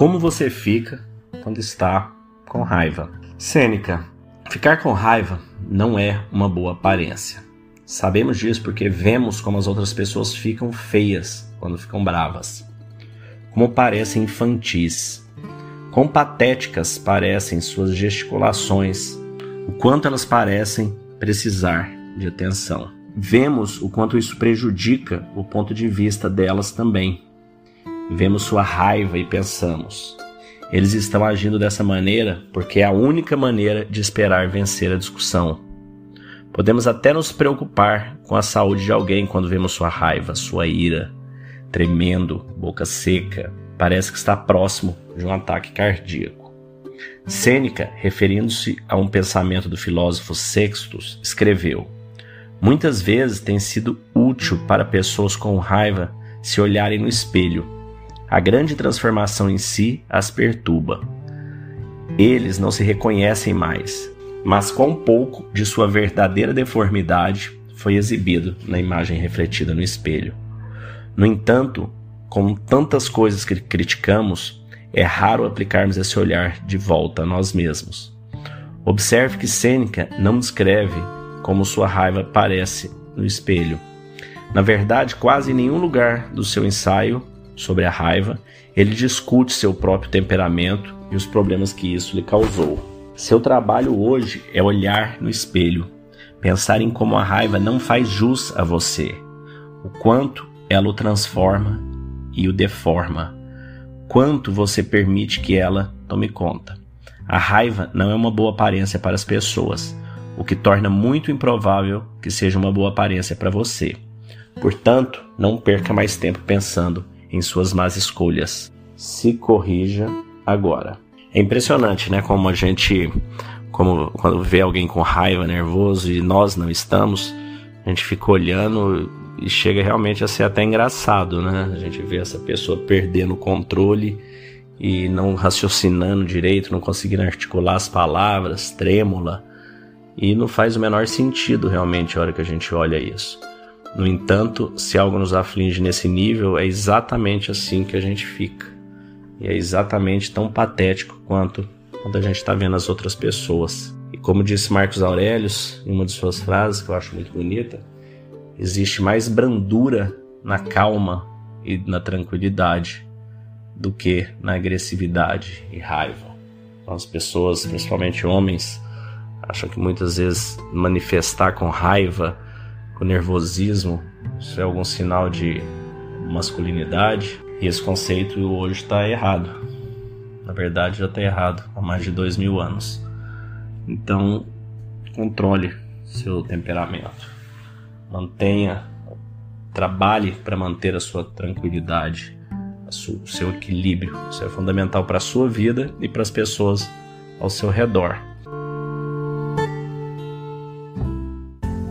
Como você fica quando está com raiva? Sêneca, ficar com raiva não é uma boa aparência. Sabemos disso porque vemos como as outras pessoas ficam feias quando ficam bravas. Como parecem infantis. Quão patéticas parecem suas gesticulações. O quanto elas parecem precisar de atenção. Vemos o quanto isso prejudica o ponto de vista delas também. Vemos sua raiva e pensamos: eles estão agindo dessa maneira porque é a única maneira de esperar vencer a discussão. Podemos até nos preocupar com a saúde de alguém quando vemos sua raiva, sua ira, tremendo, boca seca, parece que está próximo de um ataque cardíaco. Sêneca, referindo-se a um pensamento do filósofo Sextus, escreveu: Muitas vezes tem sido útil para pessoas com raiva se olharem no espelho a grande transformação em si as perturba. Eles não se reconhecem mais, mas quão pouco de sua verdadeira deformidade foi exibido na imagem refletida no espelho. No entanto, com tantas coisas que criticamos, é raro aplicarmos esse olhar de volta a nós mesmos. Observe que Sêneca não descreve como sua raiva parece no espelho. Na verdade, quase em nenhum lugar do seu ensaio sobre a raiva, ele discute seu próprio temperamento e os problemas que isso lhe causou. Seu trabalho hoje é olhar no espelho, pensar em como a raiva não faz jus a você, o quanto ela o transforma e o deforma, quanto você permite que ela tome conta. A raiva não é uma boa aparência para as pessoas, o que torna muito improvável que seja uma boa aparência para você. Portanto, não perca mais tempo pensando em suas más escolhas. Se corrija agora. É impressionante, né? Como a gente, como quando vê alguém com raiva, nervoso e nós não estamos, a gente fica olhando e chega realmente a ser até engraçado, né? A gente vê essa pessoa perdendo o controle e não raciocinando direito, não conseguindo articular as palavras, trêmula. E não faz o menor sentido realmente a hora que a gente olha isso. No entanto, se algo nos aflige nesse nível, é exatamente assim que a gente fica. E é exatamente tão patético quanto quando a gente está vendo as outras pessoas. E como disse Marcos Aurelius em uma de suas frases, que eu acho muito bonita, existe mais brandura na calma e na tranquilidade do que na agressividade e raiva. Então, as pessoas, principalmente homens, acham que muitas vezes manifestar com raiva o nervosismo, isso é algum sinal de masculinidade. E esse conceito hoje está errado. Na verdade, já está errado há mais de dois mil anos. Então, controle seu temperamento. Mantenha, trabalhe para manter a sua tranquilidade, o seu equilíbrio. Isso é fundamental para a sua vida e para as pessoas ao seu redor.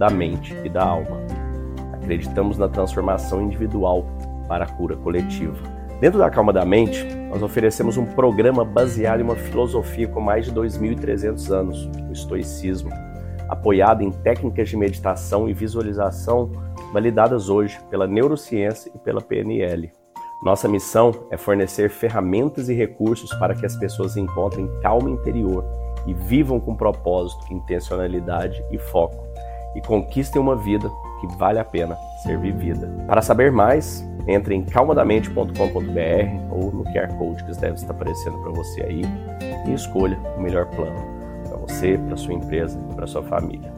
da mente e da alma. Acreditamos na transformação individual para a cura coletiva. Dentro da Calma da Mente, nós oferecemos um programa baseado em uma filosofia com mais de 2.300 anos, o estoicismo, apoiado em técnicas de meditação e visualização validadas hoje pela neurociência e pela PNL. Nossa missão é fornecer ferramentas e recursos para que as pessoas encontrem calma interior e vivam com propósito, intencionalidade e foco e conquistem uma vida que vale a pena ser vivida. Para saber mais, entre em calmadamente.com.br ou no QR Code que deve estar aparecendo para você aí e escolha o melhor plano para você, para sua empresa e para sua família.